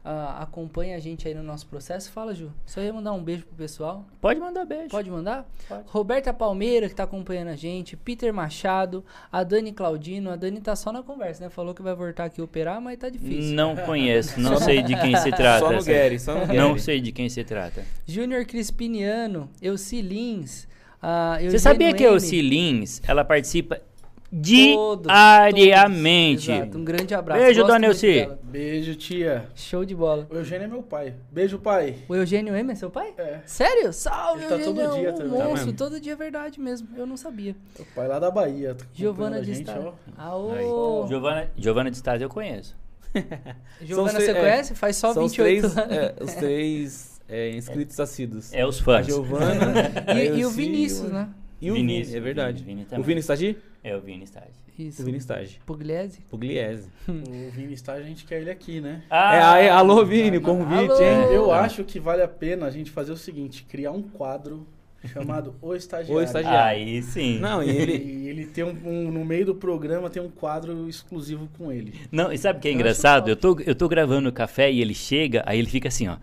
Ah, acompanhe a gente aí no nosso processo. Fala, Ju. Só ia mandar um beijo pro pessoal. Pode mandar beijo. Pode mandar? Pode. Roberta Palmeira, que tá acompanhando a gente. Peter Machado. A Dani Claudino. A Dani tá só na conversa, né? Falou que vai voltar aqui operar, mas tá difícil. Não conheço, não sei de quem se trata. Só no Gary, só no Gary. Não sei de quem se trata. Júnior Crispiniano. Euci Lins. ah, Você sabia que a M. Elci Lins, ela participa diariamente? todos. Exato, um grande abraço. Beijo, Gosto dona muito Elci. dela. Beijo, tia. Show de bola. O Eugênio é meu pai. Beijo, pai. O Eugênio M é seu pai? É. Sério? Salve, Ele tá Eugênio. todo dia é um também. Tá monstro, mesmo? todo dia é verdade mesmo. Eu não sabia. O pai lá da Bahia. tá Giovana de ó. Aô. Giovana, Giovana de Stasi eu conheço. Giovana, você é, conhece? Faz só São os 28 três, anos. é, os três é, inscritos assíduos. É os A fãs. Giovana. a E, e o Vinícius, né? E o Vinícius, Vini, é verdade. Vini o também. Vini está aqui? É o Vini estágio. Isso. O Vini Stage. Pugliese? Pugliese. O Vini está, a gente quer ele aqui, né? é, aí, alô, Vini, Alô. convite, hein? Eu acho que vale a pena a gente fazer o seguinte, criar um quadro chamado O Estagiário. O Estagiário. Aí sim. Não, e ele. E ele tem um, um- no meio do programa tem um quadro exclusivo com ele. Não, e sabe o que é Eu engraçado? Eu tô, eu tô gravando o café e ele chega, aí ele fica assim, ó.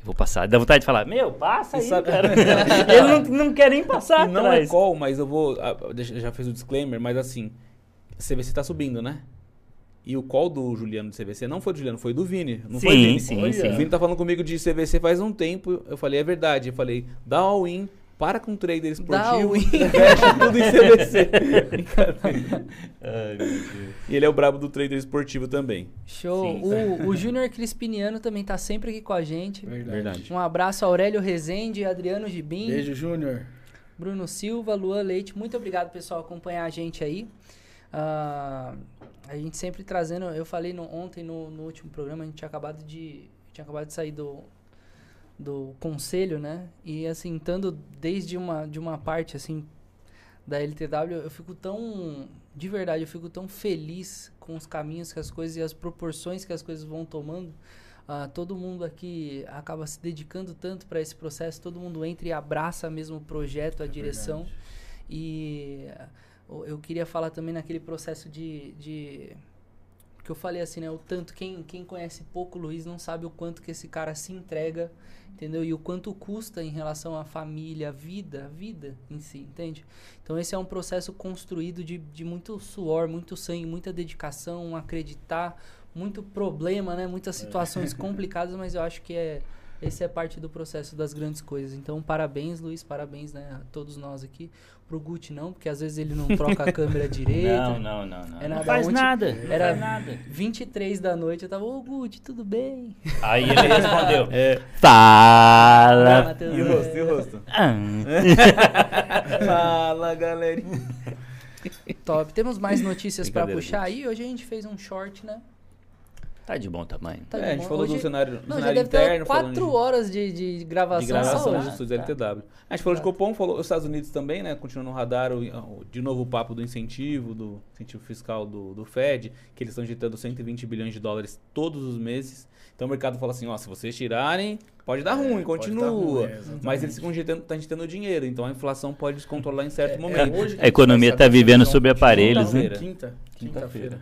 Eu vou passar. Dá vontade de falar, meu, passa aí, sabe- cara. ele não, não quer nem passar não é atrás. call, mas eu vou. ah, Já fez o disclaimer, mas assim. CVC tá subindo, né? E o call do Juliano de CVC não foi do Juliano, foi do Vini. Não foi Sim, Vini? sim, Olha. sim. O Vini tá falando comigo de CVC faz um tempo. Eu falei, é verdade. Eu falei, dá all-in, para com trader esportivo, all-in. investe tudo em CVC. Brincadeira. Ai, meu Deus. e ele é o brabo do trader esportivo também. Show. Sim. O, o Júnior Crispiniano também tá sempre aqui com a gente. Verdade. Um abraço a Aurélio Rezende, Adriano Gibim, Beijo, Júnior. Bruno Silva, Luan Leite. Muito obrigado, pessoal, acompanhar a gente aí. Ah, a gente sempre trazendo. Eu falei no- ontem no, no último programa, a gente tinha acabado de. Tinha acabado de sair do, do conselho, né? E assim, estando desde uma, de uma parte assim da LTW, eu fico tão. De verdade, eu fico tão feliz com os caminhos que as coisas e as proporções que as coisas vão tomando. Ah, todo mundo aqui acaba se dedicando tanto para esse processo, todo mundo entra e abraça mesmo o projeto, a direção. E ah, eu queria falar também naquele processo de, de que eu falei assim, né? O tanto quem, quem conhece pouco o Luiz não sabe o quanto que esse cara se entrega, entendeu? E o quanto custa em relação à família, à vida, a vida em si, entende? Então esse é um processo construído de, de muito suor, muito sangue, muita dedicação, acreditar, muito problema, né? Muitas situações complicadas, mas eu acho que é esse é parte do processo das grandes coisas. Então, parabéns, Luiz, parabéns, né, a todos nós aqui. Pro Guti não, porque às vezes ele não troca a câmera direito. Não, não, não, não. É não nada, faz ontem nada. era- Não faz nada. 23 da noite, eu tava, ô Guti, tudo bem? Aí ele respondeu. É. Fala. Matheus, E o rosto, e o rosto? Ah. Fala, galerinha. Top. Temos mais notícias pra Brincadeira, puxar aí. Hoje a gente fez um short, né? Tá de bom tamanho. Tá é, de a gente bom. falou Hoje- do cenário, do Não, já cenário deve interno, quatro de- horas de, de gravação, de gravação dos estudos LTW. A gente falou de Copom, falou os Estados Unidos também, né? Continua no radar o, o- de novo o papo do incentivo, do incentivo fiscal do, do Fed, que eles estão injetando 120 bilhões de dólares todos os meses. Então o mercado fala assim, ó, se vocês tirarem, pode dar É, ruim, pode continua. dar ruim. Mas eles ficam injetando, tá injetando dinheiro, então a inflação pode descontrolar em certo É, momento. é hoje A economia tá saber vivendo se sobre aparelhos, né? Quinta, Quinta, Quinta-feira.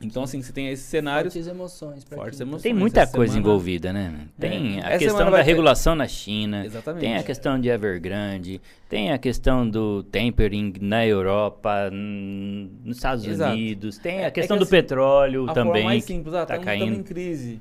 Então assim, você tem esses cenários. Fortes emoções. Fortes quem- emoções. Tem muita Essa coisa semana- envolvida, né? Tem É. a Essa questão da ter- regulação na China, Exatamente. tem a questão de Evergrande, tem a questão do tempering na Europa, nos Estados Exato. Unidos, tem É- a é questão que do assim, petróleo A também. forma mais simples, ah, tá estamos caindo. em crise.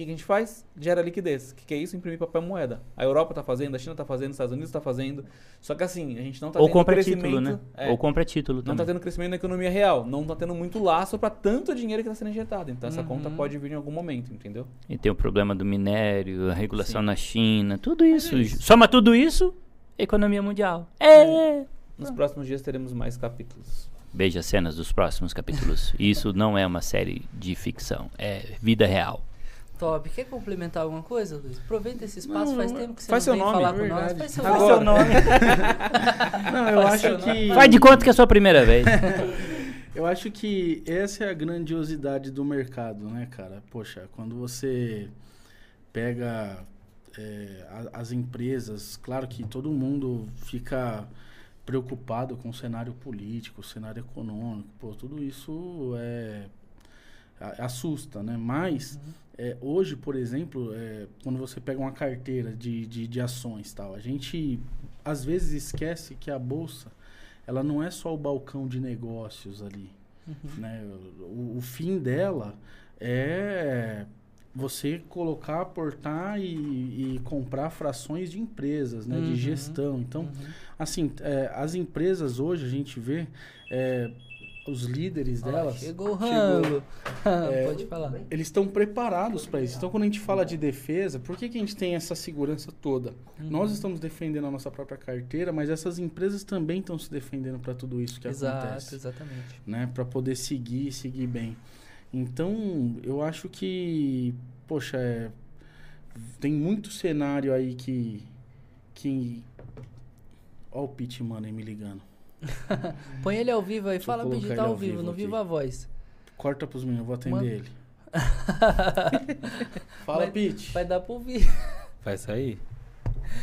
O que, que a gente faz? Gera liquidez. O que, que é isso? Imprimir papel moeda. A Europa está fazendo, a China está fazendo, os Estados Unidos está fazendo. Só que assim, a gente não está Ou tendo compra crescimento. título, né? é, Ou compra título não também. está tendo crescimento na economia real. Não está tendo muito laço para tanto dinheiro que está sendo injetado. Então essa Uhum. conta pode vir em algum momento, entendeu? E tem o problema do minério, a regulação Sim. na China, tudo isso. é isso. Soma tudo isso, economia mundial. É. Nos próximos dias teremos mais capítulos. Veja as cenas dos próximos capítulos. Isso não é uma série de ficção, é vida real. Top. Quer complementar alguma coisa, Luiz? Aproveita esse espaço, Não, faz tempo que você faz não seu vem nome, falar com nós. Faz seu Agora. nome. Não, eu Faz acho seu nome. que... Faz de conta que é a sua primeira vez. Eu acho que essa é a grandiosidade do mercado, né, cara? Poxa, quando você pega é, as empresas, claro que todo mundo fica preocupado com o cenário político, o cenário econômico, pô, tudo isso é assusta, né? Mas é, hoje, por exemplo, é, quando você pega uma carteira de, de, de ações tal, a gente às vezes esquece que a bolsa ela não é só o balcão de negócios ali, né? O, o fim dela é você colocar, aportar e, e comprar frações de empresas, né? Uhum. De gestão. Então, Uhum. assim, é, as empresas hoje a gente vê é, os líderes Ó, delas. chegou o chegou- Rambo. É, Pode falar. eles estão preparados para isso. Então, quando a gente fala de defesa, por que, que a gente tem essa segurança toda? Uhum. Nós estamos defendendo a nossa própria carteira, mas essas empresas também estão se defendendo para tudo isso que Exato, acontece, exatamente. né? Para poder seguir e seguir bem. Então, eu acho que, poxa, é, tem muito cenário aí que que Ó o Money me ligando. Põe ele ao vivo aí. Deixa Fala, tá ao vivo, vivo no aqui. Viva a Voz. Corta pros meninos, eu vou atender Manda. ele. Fala, Vai- Pete. Vai dar pra ouvir. Vai sair?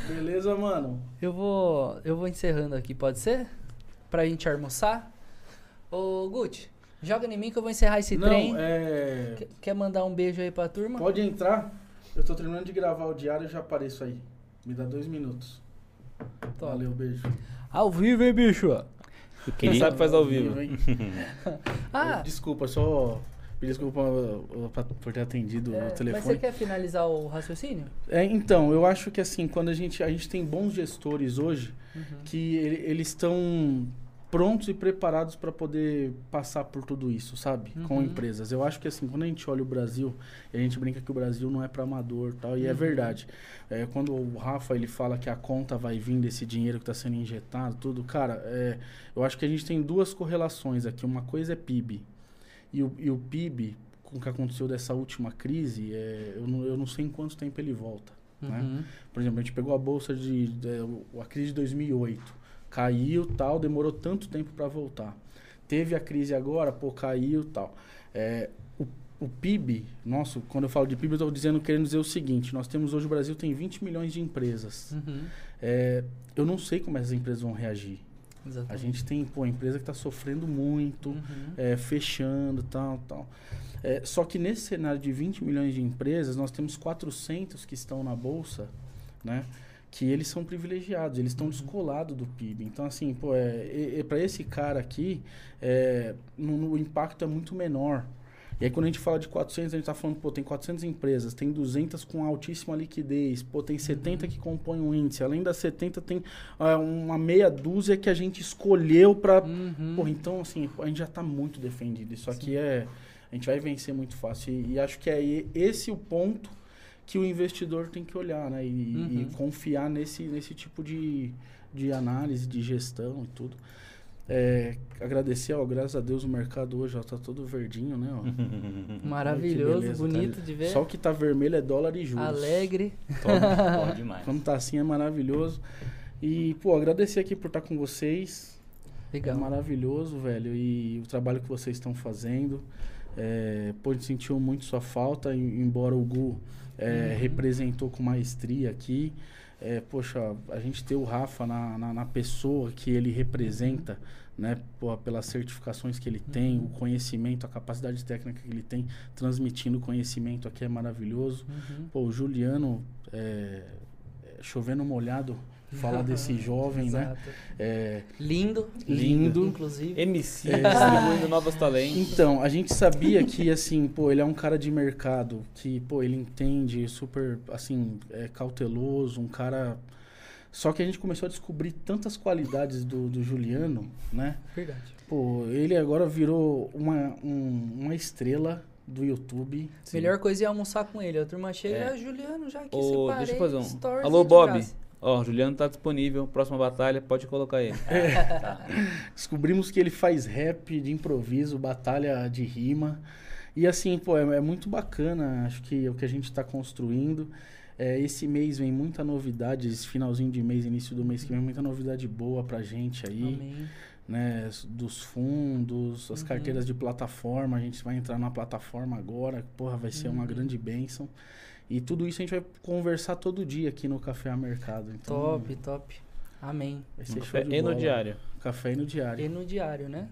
Beleza, mano? Eu vou, eu vou encerrando aqui, pode ser? Pra gente almoçar. Ô, Gucci, joga em mim que eu vou encerrar esse Não, trem. é... Quer- Quer mandar um beijo aí pra turma? Pode entrar. Eu tô terminando de gravar o diário e já apareço aí. Me dá dois minutos. Top. Valeu, beijo. Ao vivo, hein, bicho? Quem Queria- sabe faz ao vivo. Ah, Desculpa, só... pedir Desculpa uh, pra- por ter atendido é, o mas você telefone. quer finalizar o raciocínio? É, então, eu acho que assim, quando a gente, a gente tem bons gestores hoje, Uhum. que ele- eles estão prontos e preparados para poder passar por tudo isso, sabe? Com Uhum. empresas. Eu acho que assim, quando a gente olha o Brasil, a gente brinca que o Brasil não é para amador, tal, e é Uhum. verdade. É, quando o Rafa ele fala que a conta vai vir desse dinheiro que está sendo injetado, tudo, cara, é, eu acho que a gente tem duas correlações aqui. Uma coisa é PIB e o, e o PIB com o que aconteceu dessa última crise, é, eu, não, eu não sei em quanto tempo ele volta. né? Uhum. Por exemplo, a gente pegou a bolsa de, de a crise de 2008, caiu tal, demorou tanto tempo para voltar. Teve a crise agora, pô, caiu tal. É, o, o PIB, nosso, quando eu falo de PIB, eu estou dizendo querendo dizer o seguinte: nós temos hoje o Brasil tem 20 milhões de empresas. Uhum. É, eu não sei como essas empresas vão reagir. A Exatamente. gente tem, pô, empresa que está sofrendo muito, Uhum. é, fechando, tal, tal. É, só que nesse cenário de 20 milhões de empresas, nós temos 400 que estão na bolsa, né? Que eles são privilegiados, eles estão descolados do PIB. Então, assim, pô, é, para esse cara aqui, é, no, o impacto é muito menor. E aí, quando a gente fala de 400, a gente está falando, pô, tem 400 empresas, tem 200 com altíssima liquidez, pô, tem 70 que compõem o índice. Além das 70, tem ah, uma meia dúzia que a gente escolheu para Uhum. Porra, então assim, a gente já tá muito defendido. Isso aqui é. A gente vai vencer muito fácil. E, e acho que é esse o ponto que o investidor tem que olhar, né? E, e Uhum. confiar nesse, nesse tipo de, de análise, de gestão e tudo. É, agradecer, ó, graças a Deus o mercado hoje ó, tá todo verdinho, né? ó. Maravilhoso, beleza, bonito tá? de ver. Só o que tá vermelho é dólar e juros. Alegre. Top, bom demais. Quando tá assim é maravilhoso. E, pô, agradecer aqui por estar com vocês. Legal. É maravilhoso, velho. E o trabalho que vocês estão fazendo. É, pô, a gente sentiu muito sua falta, em- embora o Gu é, Uhum. representou com maestria aqui. É, poxa, a gente ter o Rafa na, na, na pessoa que ele representa, né? Pô, pelas certificações que ele tem, o conhecimento, a capacidade técnica que ele tem, transmitindo conhecimento aqui é maravilhoso. Uhum. Pô, o Juliano, é, é, chovendo molhado, falar desse jovem, né? É, Lindo. Lindo. Inclusive. MC, É. distribuindo novos talentos. Então, a gente sabia que, assim, pô, ele é um cara de mercado, que, pô, ele entende, super, assim, é cauteloso, um cara... Só que a gente começou a descobrir tantas qualidades do, do Juliano, né? Verdade. Pô, ele agora virou uma, um- uma estrela do YouTube. Melhor coisa é almoçar com ele. A turma chega, É. ah, Juliano, já que Ô, separei deixa eu fazer um. stories Alô, Bob. graça. Ó, Juliano tá disponível. Próxima batalha, pode colocar ele. Tá. Descobrimos que ele faz rap de improviso, batalha de rima. E assim, pô, é, é muito bacana, acho que é o que a gente está construindo. É, esse mês vem muita novidade, esse finalzinho de mês, início do mês que vem, muita novidade boa pra gente aí, Amém. né? Dos fundos, as Uhum. carteiras de plataforma, a gente vai entrar na plataforma agora, porra, vai ser uma Uhum. grande bênção. E tudo isso a gente vai conversar todo dia aqui no Café a Mercado. Então, Top, top. Amém. Vai ser show café de e no diário. Café e no diário. E no diário, né?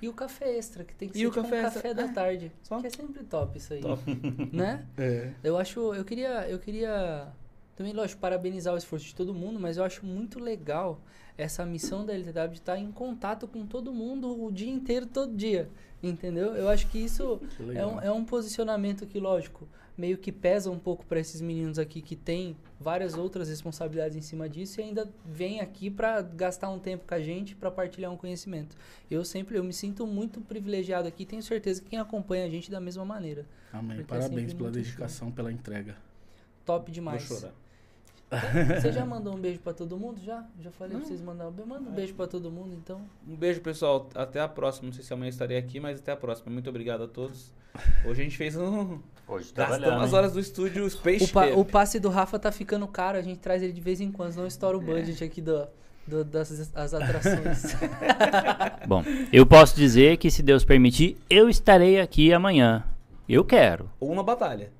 E o café extra, que tem que E ser o tipo café um café da é. tarde. Só? Que é sempre top isso aí. Top. Né? É. Eu acho, eu queria, eu queria também, lógico, parabenizar o esforço de todo mundo, mas eu acho muito legal essa missão da LTW de estar em contato com todo mundo o dia inteiro, todo dia, entendeu? Eu acho que isso Que é um, é um posicionamento que, lógico, meio que pesa um pouco para esses meninos aqui que tem várias outras responsabilidades em cima disso e ainda vem aqui para gastar um tempo com a gente para partilhar um conhecimento. Eu sempre, eu me sinto muito privilegiado aqui, tenho certeza que quem acompanha a gente da mesma maneira. Amém. É Parabéns sempre pela dedicação, pela entrega. Top demais. Vou chorar. Você já mandou um beijo pra todo mundo? Já? Já falei Não. pra vocês mandar um beijo. Manda um beijo pra todo mundo, então. Um beijo, pessoal. Até a próxima. Não sei se amanhã estarei aqui, mas até a próxima. Muito obrigado a todos. Hoje a gente fez um. Hoje Gastamos trabalhando. as horas do estúdio Space O, pa- o passe do Rafa tá ficando caro, a gente traz ele de vez em quando, não estoura o budget aqui do, do- das as atrações. Bom, eu posso dizer que se Deus permitir, eu estarei aqui amanhã. Eu quero. Ou na batalha.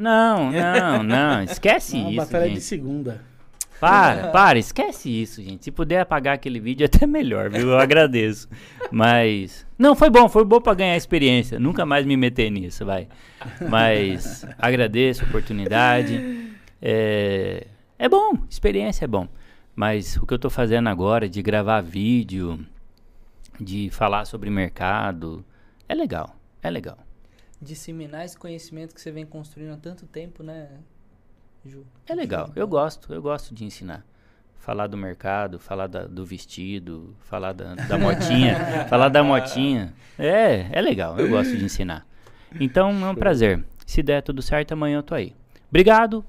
Não, não, não. Esquece Uma isso, batalha de gente. segunda. Para, para, esquece isso, gente. Se puder apagar aquele vídeo, é até melhor, viu? Eu agradeço. Mas. Não, foi bom, foi bom pra ganhar experiência. Nunca mais me meter nisso, vai. Mas agradeço a oportunidade. É, é bom, experiência é bom. Mas o que eu tô fazendo agora de gravar vídeo, de falar sobre mercado, é legal, é legal. Disseminar esse conhecimento que você vem construindo há tanto tempo, né, Ju? É legal, eu gosto, eu gosto de ensinar. Falar do mercado, falar da- do vestido, falar da, da motinha, falar da motinha. É, é legal, eu gosto de ensinar. Então é um prazer. Se der tudo certo, amanhã eu tô aí. Obrigado.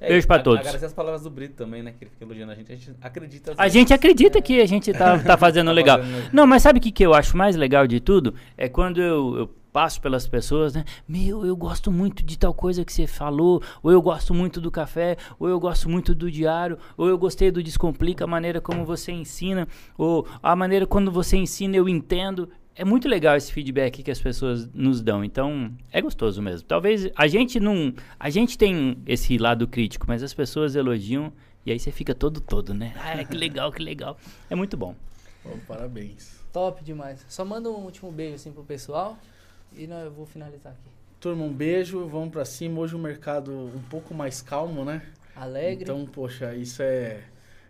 É, Beijo pra a- todos. Agradecer as palavras do Brito também, né? Que ele fica elogiando a gente. A gente acredita. A gente acredita que a gente tá, tá fazendo Tá legal. fazendo- Não, mas sabe o que, que eu acho mais legal de tudo? É quando eu, eu passo pelas pessoas, né? Meu, eu gosto muito de tal coisa que você falou, ou eu gosto muito do café, ou eu gosto muito do diário, ou eu gostei do Descomplica, a maneira como você ensina, ou a maneira quando você ensina eu entendo. É muito legal esse feedback que as pessoas nos dão, então é gostoso mesmo. Talvez a gente não. A gente tem esse lado crítico, mas as pessoas elogiam e aí você fica todo todo, né? Ah, que legal, que legal. É muito bom. Pô, parabéns. Top demais. Só manda um último beijo assim pro pessoal e não, eu vou finalizar aqui. Turma, um beijo, vamos pra cima. Hoje o mercado um pouco mais calmo, né? Alegre. Então, poxa, isso é,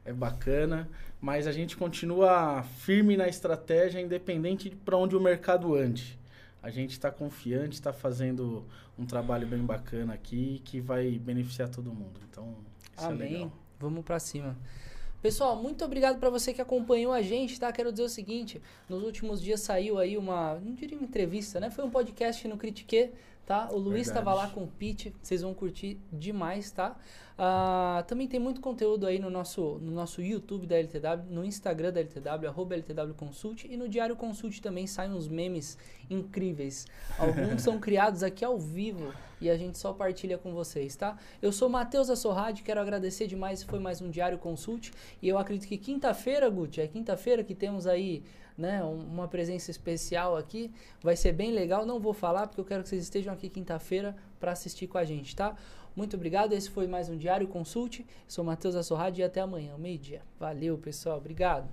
é bacana. Mas a gente continua firme na estratégia, independente de para onde o mercado ande. A gente está confiante, está fazendo um trabalho bem bacana aqui que vai beneficiar todo mundo. Então, isso é Amém. legal. Vamos pra cima. Pessoal, muito obrigado pra você que acompanhou a gente, tá? Quero dizer o seguinte, nos últimos dias saiu aí uma, não diria uma entrevista, né? Foi um podcast no Critique, tá? O Luiz estava lá com o Pete, vocês vão curtir demais, tá? Ah, também tem muito conteúdo aí no nosso, no nosso YouTube da LTW, no Instagram da LTW, arroba LTW Consult, e no Diário Consult também saem uns memes incríveis. Alguns são criados aqui ao vivo e a gente só partilha com vocês, tá? Eu sou Matheus Assorrade, quero agradecer demais, foi mais um Diário Consult, e eu acredito que quinta-feira, Guti, é quinta-feira que temos aí né, um- uma presença especial aqui, vai ser bem legal, não vou falar porque eu quero que vocês estejam aqui quinta-feira para assistir com a gente, tá? Muito obrigado, esse foi mais um Diário Consult, sou Matheus Assorrade e até amanhã, meio-dia. Valeu, pessoal, obrigado.